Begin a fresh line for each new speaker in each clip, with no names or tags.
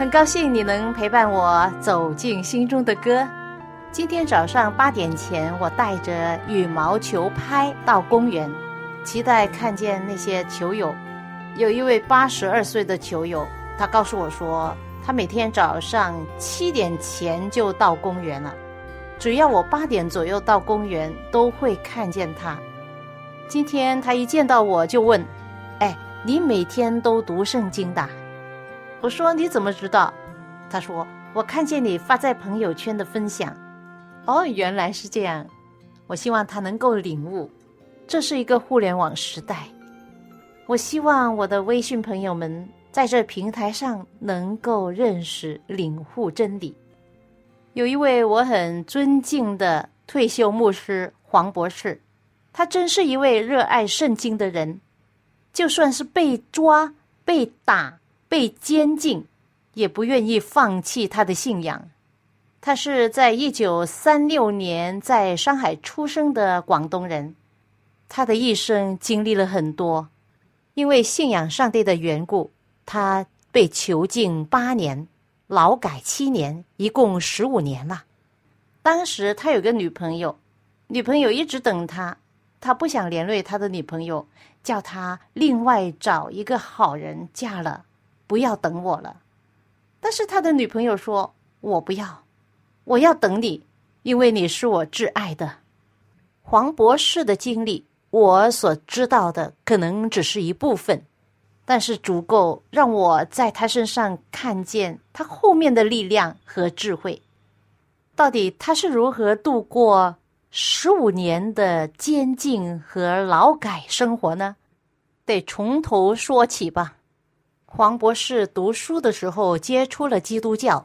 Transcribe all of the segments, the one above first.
很高兴你能陪伴我走进心中的歌。今天早上八点前，我带着羽毛球拍到公园，期待看见那些球友。有一位八十二岁的球友，他告诉我说，他每天早上七点前就到公园了，只要我八点左右到公园，都会看见他。今天他一见到我就问：“哎，你每天都读圣经的？”我说你怎么知道？他说我看见你发在朋友圈的分享。哦，原来是这样。我希望他能够领悟，这是一个互联网时代。我希望我的微信朋友们在这平台上能够认识、领悟真理。有一位我很尊敬的退休牧师黄博士，他真是一位热爱圣经的人，就算是被抓、被打。被监禁，也不愿意放弃他的信仰。他是在一九三六年在上海出生的广东人，他的一生经历了很多，因为信仰上帝的缘故，他被囚禁八年，劳改七年，一共十五年了。当时他有个女朋友，女朋友一直等他，他不想连累他的女朋友，叫他另外找一个好人嫁了。不要等我了，但是他的女朋友说：“我不要，我要等你，因为你是我挚爱的。”黄博士的经历，我所知道的可能只是一部分，但是足够让我在他身上看见他后面的力量和智慧。到底他是如何度过十五年的监禁和劳改生活呢？得从头说起吧。黄博士读书的时候接触了基督教，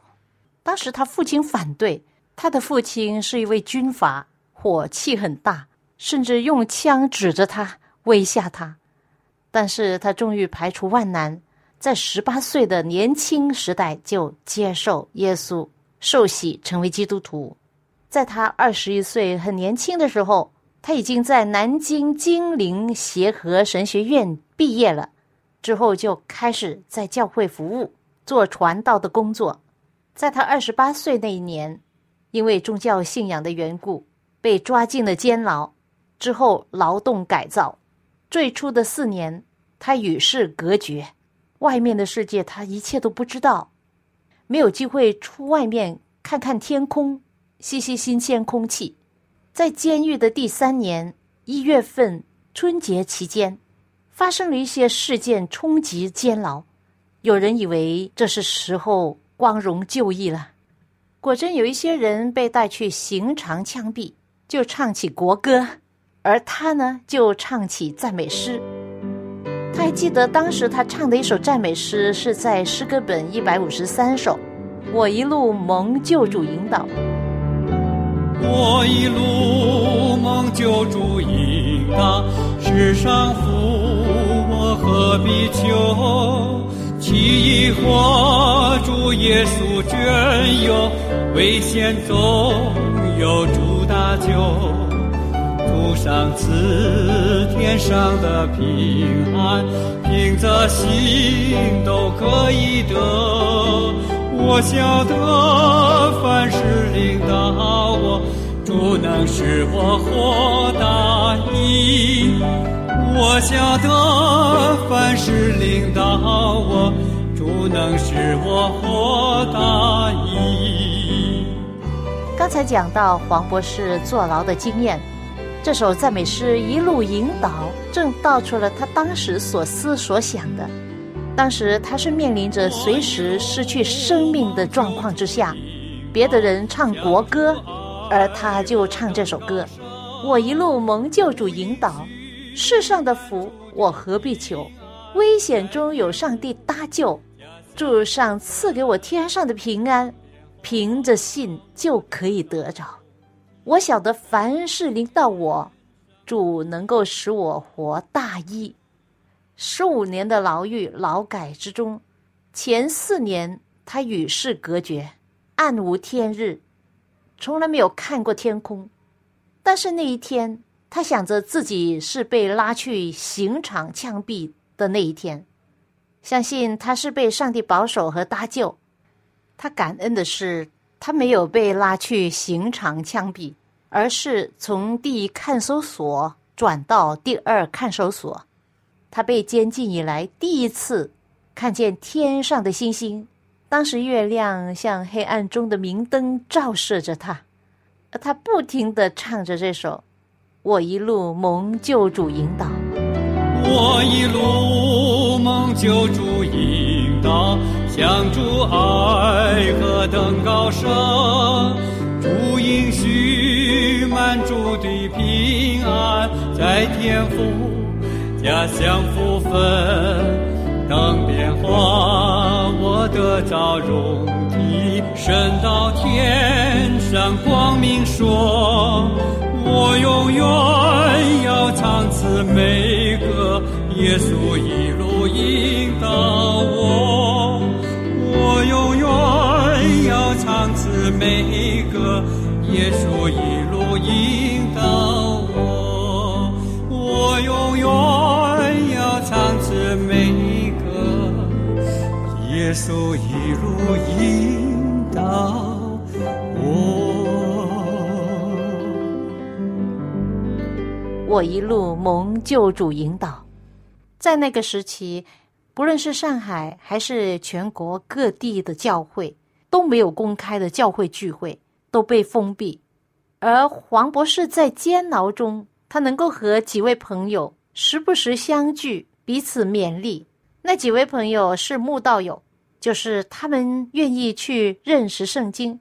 当时他父亲反对，他的父亲是一位军阀，火气很大，甚至用枪指着他威吓他。但是他终于排除万难，在十八岁的年轻时代就接受耶稣，受洗成为基督徒。在他二十一岁很年轻的时候，他已经在南京金陵协和神学院毕业了。之后就开始在教会服务，做传道的工作。在他二十八岁那一年，因为宗教信仰的缘故，被抓进了监牢。之后劳动改造，最初的四年，他与世隔绝，外面的世界他一切都不知道，没有机会出外面看看天空，吸吸新鲜空气。在监狱的第三年一月份春节期间。发生了一些事件冲击监牢，有人以为这是时候光荣就义了，果真有一些人被带去刑场枪毙，就唱起国歌，而他呢就唱起赞美诗。他还记得当时他唱的一首赞美诗是在诗歌本一百五十三首，我一路蒙救主引导，
我一路蒙救主引导，世上福。何必求？其一或主耶稣眷佑，危险中有主搭救，主上赐天上的平安，凭着心都可以得。我晓得凡事领导我，主能使我获大益。我晓得凡事领导我，主能使我获大意。
刚才讲到黄博士坐牢的经验，这首赞美诗一路引导，正道出了他当时所思所想的。当时他是面临着随时失去生命的状况之下，别的人唱国歌，而他就唱这首歌。我一路蒙救主引导，世上的福我何必求？危险中有上帝搭救，主上赐给我天上的平安。凭着信就可以得着。我晓得凡事临到我，主能够使我活大义。十五年的牢狱劳改之中，前四年他与世隔绝，暗无天日，从来没有看过天空。但是那一天，他想着自己是被拉去刑场枪毙的那一天，相信他是被上帝保守和搭救。他感恩的是，他没有被拉去刑场枪毙，而是从第一看守所转到第二看守所。他被监禁以来第一次看见天上的星星，当时月亮像黑暗中的明灯照射着他，他不停的唱着这首《我一路蒙救主引导》。
我一路蒙救主引导。向主爱何等高升，主应许满主的平安，在天父家乡福分，等变化我的造容体，升到天上光明说，我永远要唱此美歌，耶稣一路引导我。我永远要唱此美歌，耶稣一路引导我。我永远要唱此美歌，耶稣一路引导我
一路蒙救主引导，在那个时期。不论是上海还是全国各地的教会，都没有公开的教会聚会，都被封闭。而黄博士在监牢中，他能够和几位朋友时不时相聚，彼此勉励。那几位朋友是慕道友，就是他们愿意去认识圣经。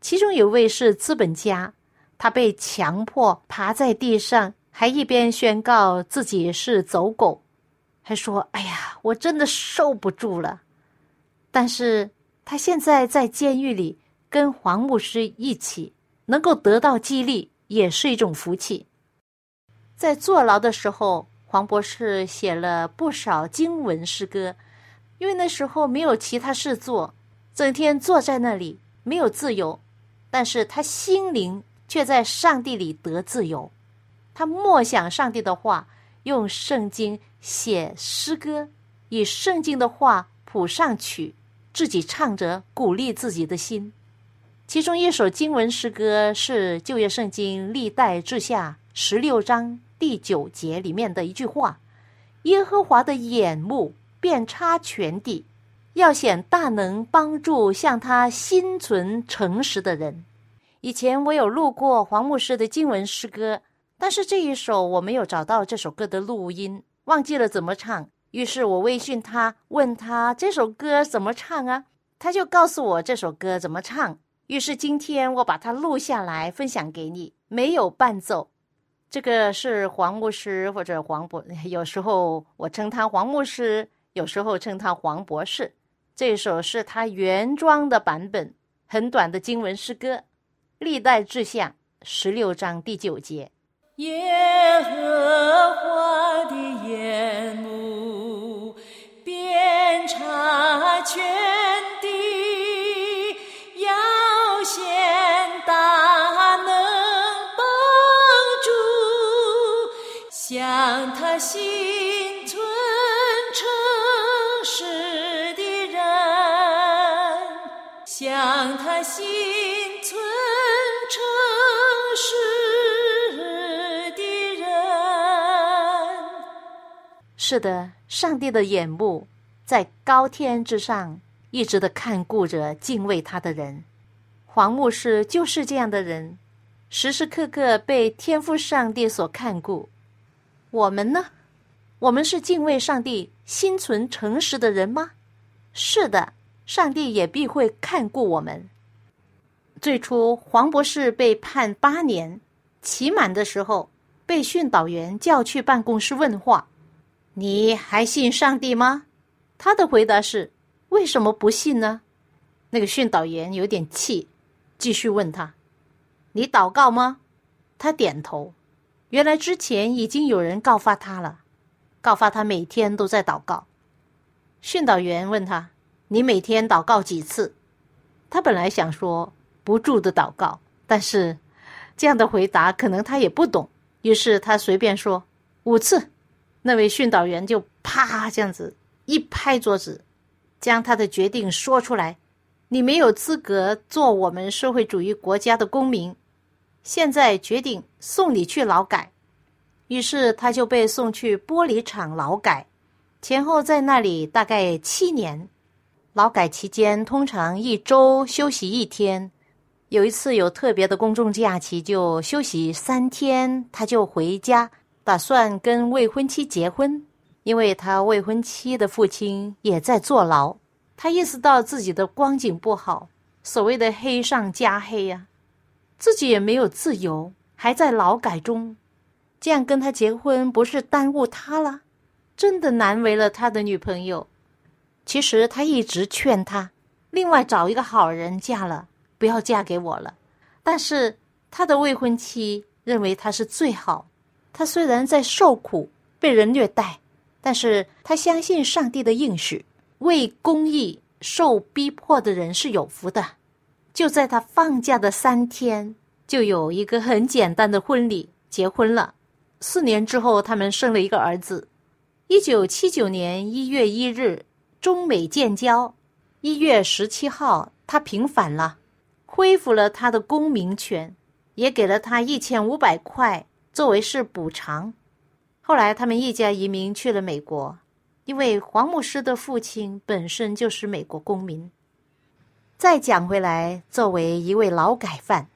其中有位是资本家，他被强迫爬在地上，还一边宣告自己是走狗。还说：“哎呀，我真的受不住了。”但是他现在在监狱里跟黄牧师一起，能够得到激励，也是一种福气。在坐牢的时候，黄博士写了不少经文诗歌，因为那时候没有其他事做，整天坐在那里没有自由，但是他心灵却在上帝里得自由。他默想上帝的话，用圣经。写诗歌，以圣经的话谱上曲，自己唱着，鼓励自己的心。其中一首经文诗歌是旧约圣经历代志下十六章第九节里面的一句话：“耶和华的眼目遍插全地，要显大能，帮助向他心存诚实的人。”以前我有录过黄牧师的经文诗歌，但是这一首我没有找到这首歌的录音。忘记了怎么唱，于是我微信他，问他这首歌怎么唱啊？他就告诉我这首歌怎么唱。于是今天我把它录下来分享给你，没有伴奏。这个是黄牧师或者黄博，有时候我称他黄牧师，有时候称他黄博士。这首是他原装的版本，很短的经文诗歌，《历代志下》十六章第九节。
耶和华的眼目遍察全地，要显大能帮助，向他心
是的，上帝的眼目在高天之上，一直的看顾着敬畏他的人。黄牧师就是这样的人，时时刻刻被天赋上帝所看顾。我们呢？我们是敬畏上帝、心存诚实的人吗？是的，上帝也必会看顾我们。最初，黄博士被判八年，期满的时候，被训导员叫去办公室问话：“你还信上帝吗？”他的回答是：“为什么不信呢？”那个训导员有点气，继续问他：“你祷告吗？”他点头。原来之前已经有人告发他了，告发他每天都在祷告。训导员问他：“你每天祷告几次？”他本来想说不住的祷告，但是这样的回答可能他也不懂，于是他随便说五次。那位训导员就啪这样子一拍桌子，将他的决定说出来：“你没有资格做我们社会主义国家的公民。”现在决定送你去劳改，于是他就被送去玻璃厂劳改，前后在那里大概七年。劳改期间通常一周休息一天，有一次有特别的公众假期就休息三天，他就回家，打算跟未婚妻结婚，因为他未婚妻的父亲也在坐牢，他意识到自己的光景不好，所谓的黑上加黑呀。自己也没有自由，还在劳改中，这样跟他结婚不是耽误他了？真的难为了他的女朋友。其实他一直劝他，另外找一个好人嫁了，不要嫁给我了。但是他的未婚妻认为他是最好。他虽然在受苦，被人虐待，但是他相信上帝的应许，为公义受逼迫的人是有福的。就在他放假的三天，就有一个很简单的婚礼，结婚了。四年之后，他们生了一个儿子。一九七九年一月一日，中美建交。一月十七号，他平反了，恢复了他的公民权，也给了他一千五百块作为是补偿。后来，他们一家移民去了美国，因为黄牧师的父亲本身就是美国公民。再讲回来，作为一位劳改犯，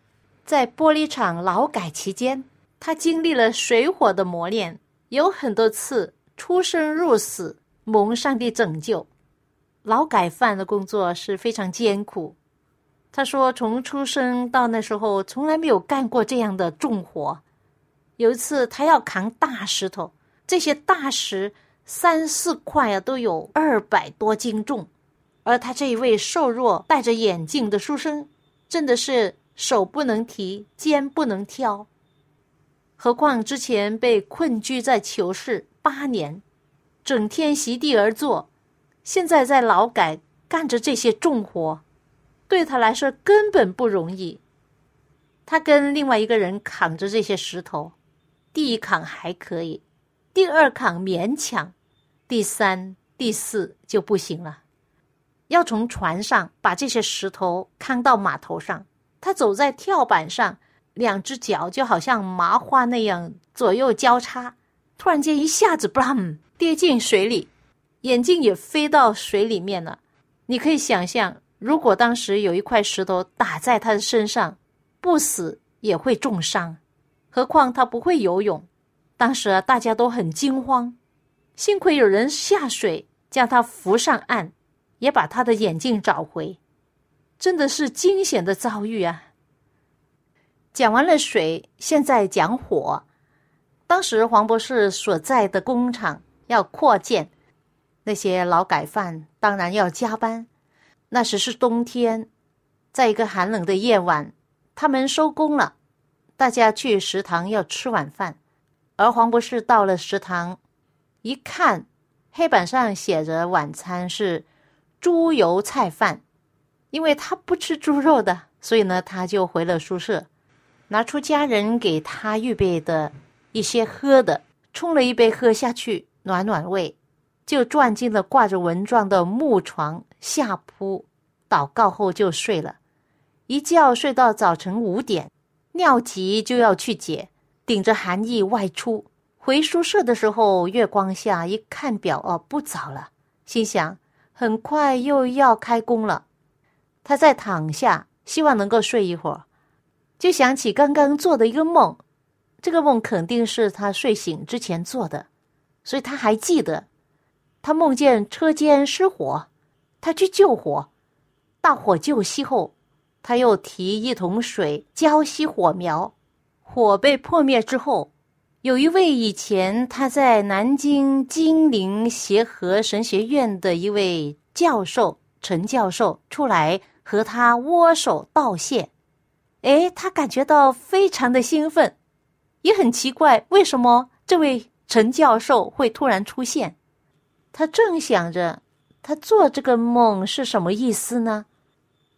在玻璃厂劳改期间，他经历了水火的磨练，有很多次出生入死，蒙上帝拯救。劳改犯的工作是非常艰苦。他说，从出生到那时候，从来没有干过这样的重活。有一次，他要扛大石头，这些大石三四块啊，都有二百多斤重。而他这一位瘦弱、戴着眼镜的书生，真的是手不能提、肩不能挑。何况之前被困居在囚室八年，整天席地而坐，现在在劳改干着这些重活，对他来说根本不容易。他跟另外一个人扛着这些石头，第一扛还可以，第二扛勉强，第三、第四就不行了。要从船上把这些石头扛到码头上，他走在跳板上，两只脚就好像麻花那样左右交叉，突然间一下子 “blam” 跌进水里，眼镜也飞到水里面了。你可以想象，如果当时有一块石头打在他的身上，不死也会重伤。何况他不会游泳，当时，大家都很惊慌，幸亏有人下水将他扶上岸。也把他的眼镜找回，真的是惊险的遭遇啊！讲完了水，现在讲火。当时黄博士所在的工厂要扩建，那些劳改犯当然要加班。那时是冬天，在一个寒冷的夜晚，他们收工了，大家去食堂要吃晚饭，而黄博士到了食堂，一看黑板上写着晚餐是。猪油菜饭，因为他不吃猪肉的，所以呢，他就回了宿舍，拿出家人给他预备的一些喝的，冲了一杯喝下去，暖暖胃，就转进了挂着蚊帐的木床下铺，祷告后就睡了，一觉睡到早晨五点，尿急就要去解，顶着寒意外出，回宿舍的时候，月光下一看表，哦，不早了，心想。很快又要开工了，他再躺下希望能够睡一会儿，就想起刚刚做的一个梦。这个梦肯定是他睡醒之前做的，所以他还记得，他梦见车间失火，他去救火，大火救熄后，他又提一桶水浇熄火苗，火被破灭之后，有一位以前他在南京金陵协和神学院的一位教授陈教授出来和他握手道谢，哎，他感觉到非常的兴奋。也很奇怪，为什么这位陈教授会突然出现？他正想着，他做这个梦是什么意思呢？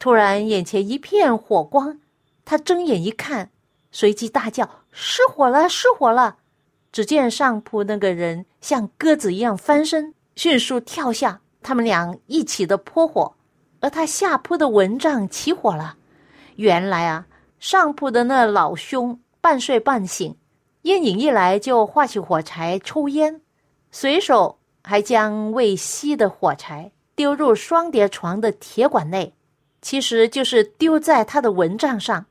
突然眼前一片火光，他睁眼一看，随即大叫：“失火了！失火了！”只见上铺那个人像鸽子一样翻身，迅速跳下，他们俩一起的扑火，而他下铺的蚊帐起火了。原来啊，上铺的那老兄。半睡半醒，烟瘾一来就画起火柴抽烟，随手还将未熄的火柴丢入双叠床的铁管内，其实就是丢在他的蚊帐上。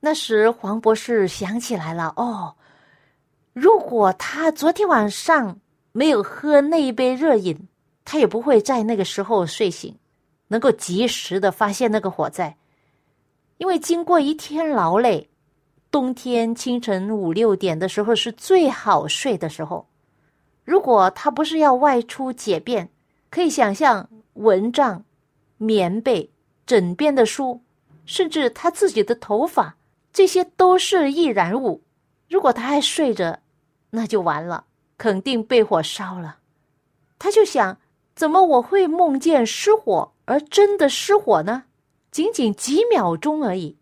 那时黄博士想起来了，哦，如果他昨天晚上没有喝那一杯热饮，他也不会在那个时候睡醒，能够及时的发现那个火灾，因为经过一天劳累。冬天清晨五六点的时候是最好睡的时候。如果他不是要外出解便，可以想象蚊帐、棉被、枕边的书，甚至他自己的头发，这些都是易燃物。如果他还睡着，那就完了，肯定被火烧了。他就想：怎么我会梦见失火，而真的失火呢？仅仅几秒钟而已。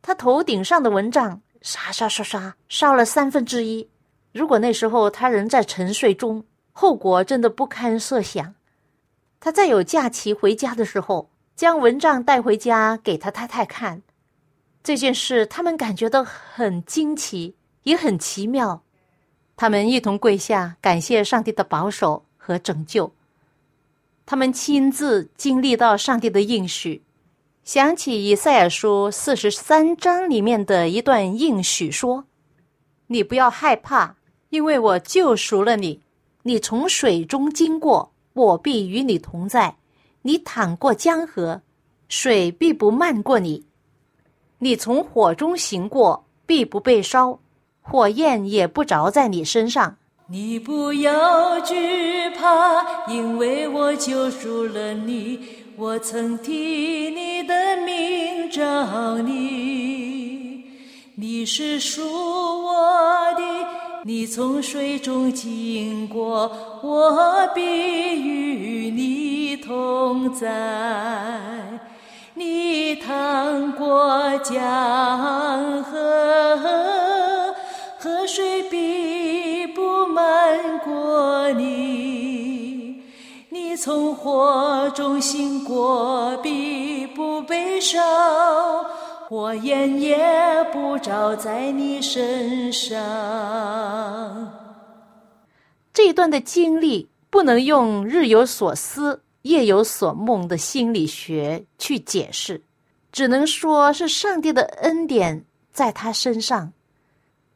他头顶上的蚊帐。沙沙沙沙，烧了三分之一。如果那时候他仍在沉睡中，后果真的不堪设想。他在有假期回家的时候，将蚊帐带回家给他太太看。这件事，他们感觉到很惊奇，也很奇妙。他们一同跪下，感谢上帝的保守和拯救。他们亲自经历到上帝的应许。想起以赛尔书四十三章里面的一段应许说：“你不要害怕，因为我救赎了你。你从水中经过，我必与你同在；你淌过江河，水必不漫过你；你从火中行过，必不被烧，火焰也不着在你身上。
你不要惧怕，因为我救赎了你。”我曾替你的名找你，你是属我的。你从水中经过，我必与你同在。你趟过江河，河水必不漫过你。你从火中醒过，必不被烧，火焰也不照在你身上。
这一段的经历不能用日有所思、夜有所梦的心理学去解释，只能说是上帝的恩典在他身上。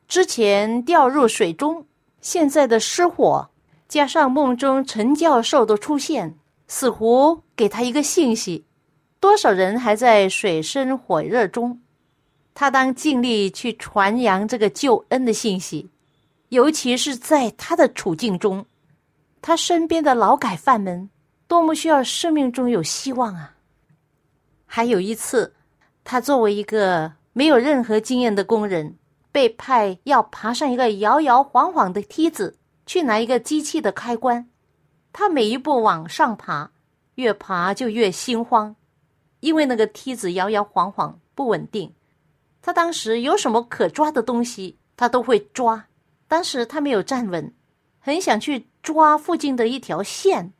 之前掉入水中，现在的失火。加上梦中陈教授的出现，似乎给他一个信息：多少人还在水深火热中，他当尽力去传扬这个救恩的信息。尤其是在他的处境中，他身边的劳改犯们多么需要生命中有希望啊！还有一次，他作为一个没有任何经验的工人，被派要爬上一个摇摇晃晃的梯子。去拿一个机器的开关，他每一步往上爬，越爬就越心慌，因为那个梯子摇摇晃晃不稳定。他当时有什么可抓的东西，他都会抓，但是他没有站稳，很想去抓附近的一条线。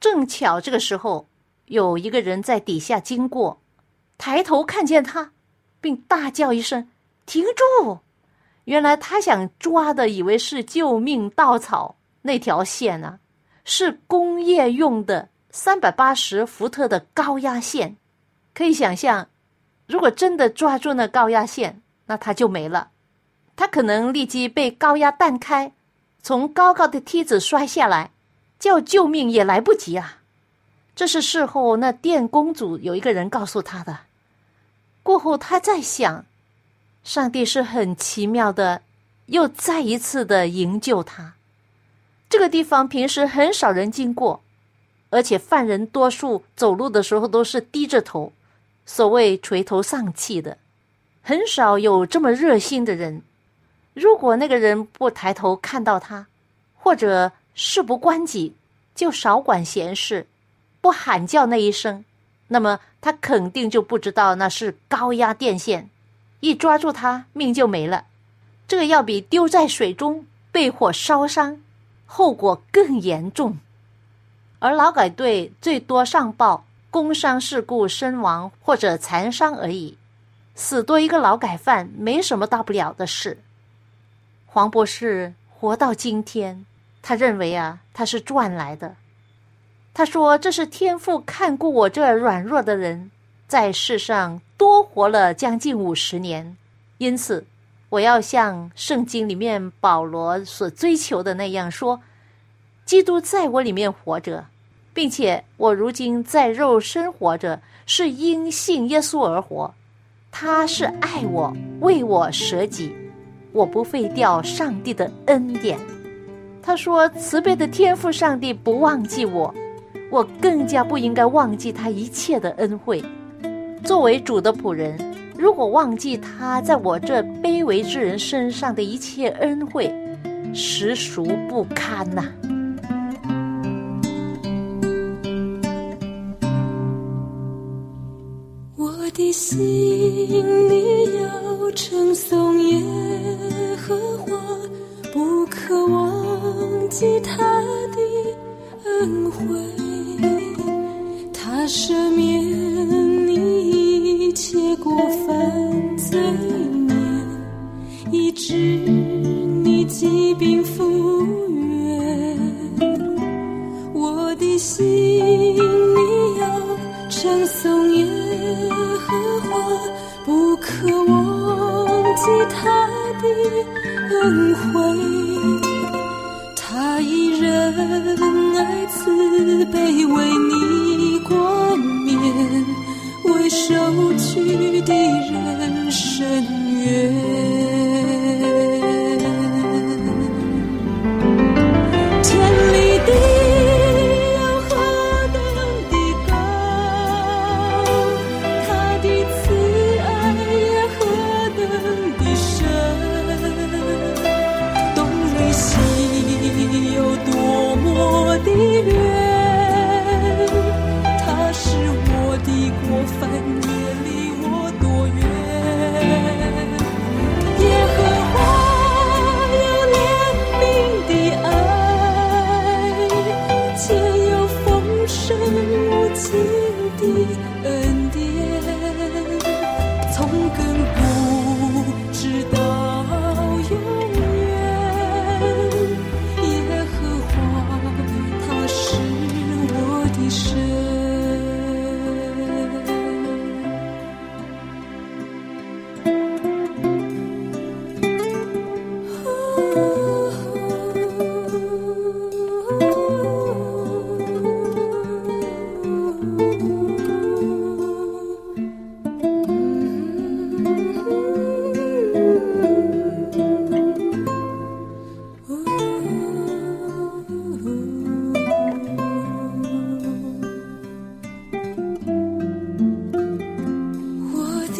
正巧这个时候，有一个人在底下经过，抬头看见他，并大叫一声：“停住！”原来他想抓的，以为是救命稻草那条线呢，是工业用的三百八十伏特的高压线。可以想象，如果真的抓住那高压线，那他就没了，他可能立即被高压弹开，从高高的梯子摔下来，叫救命也来不及啊！这是事后那电工组有一个人告诉他的。过后他在想，上帝是很奇妙的，又再一次的营救他。这个地方平时很少人经过，而且犯人多数走路的时候都是低着头，所谓垂头丧气的。很少有这么热心的人。如果那个人不抬头看到他，或者事不关己，就少管闲事，不喊叫那一声，那么他肯定就不知道那是高压电线，一抓住他命就没了。这要比丢在水中被火烧伤，后果更严重。而劳改队最多上报工伤事故身亡或者残伤而已。死多一个劳改犯，没什么大不了的事。黄博士活到今天，他认为啊，他是赚来的。他说：“这是天父看顾我这软弱的人，在世上多活了将近五十年，因此我要像圣经里面保罗所追求的那样说：基督在我里面活着，并且我如今在肉身活着，是因信耶稣而活。”他是爱我，为我舍己，我不废掉上帝的恩典。他说：“慈悲的天父上帝不忘记我，我更加不应该忘记他一切的恩惠。作为主的仆人，如果忘记他在我这卑微之人身上的一切恩惠，实属不堪呐。”
我的心里要称颂耶和华，不可忘记他的恩惠。他赦免你一切过犯罪孽，医治你疾病复原。我的心里要称颂耶。荷花不可忘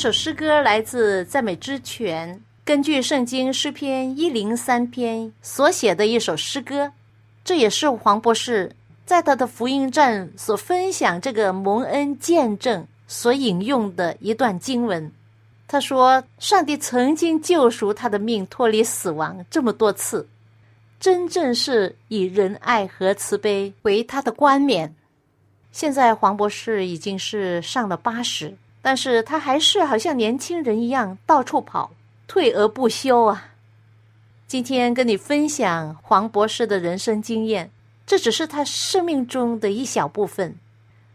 这首诗歌来自赞美之泉，根据圣经诗篇一零三篇所写的一首诗歌。这也是黄博士在他的福音站所分享这个蒙恩见证所引用的一段经文。他说：“上帝曾经救赎他的命，脱离死亡这么多次，真正是以仁爱和慈悲为他的冠冕。现在黄博士已经是上了八十，但是他还是好像年轻人一样到处跑，退而不休啊！今天跟你分享黄博士的人生经验，这只是他生命中的一小部分，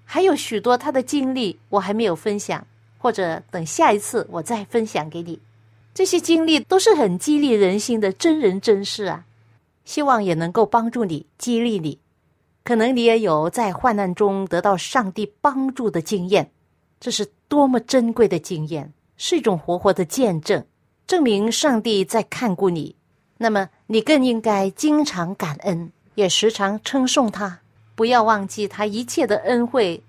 还有许多他的经历我还没有分享。”或者等下一次我再分享给你，这些经历都是很激励人心的真人真事啊，希望也能够帮助你、激励你。可能你也有在患难中得到上帝帮助的经验，这是多么珍贵的经验，是一种活活的见证，证明上帝在看顾你。那么你更应该经常感恩，也时常称颂他，不要忘记他一切的恩惠。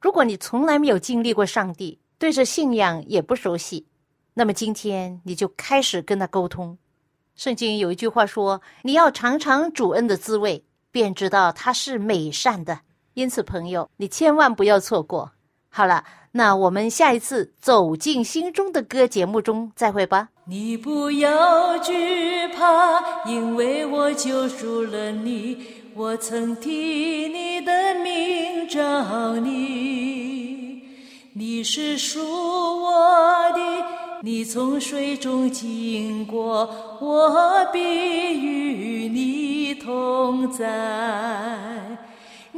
如果你从来没有经历过上帝，对着信仰也不熟悉，那么今天你就开始跟他沟通。圣经有一句话说：“你要尝尝主恩的滋味，便知道他是美善的。”因此，朋友，你千万不要错过。好了，那我们下一次走进心中的歌节目中再会吧。
你不要惧怕，因为我救赎了你，我曾替你的名找你。你是属我的，你从水中经过，我必与你同在。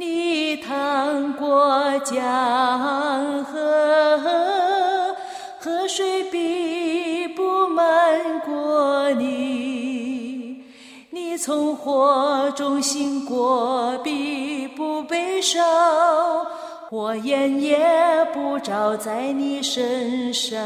你趟过江河，河水必不漫过你。你从火中醒过，必不被烧。火焰也不照在你身上。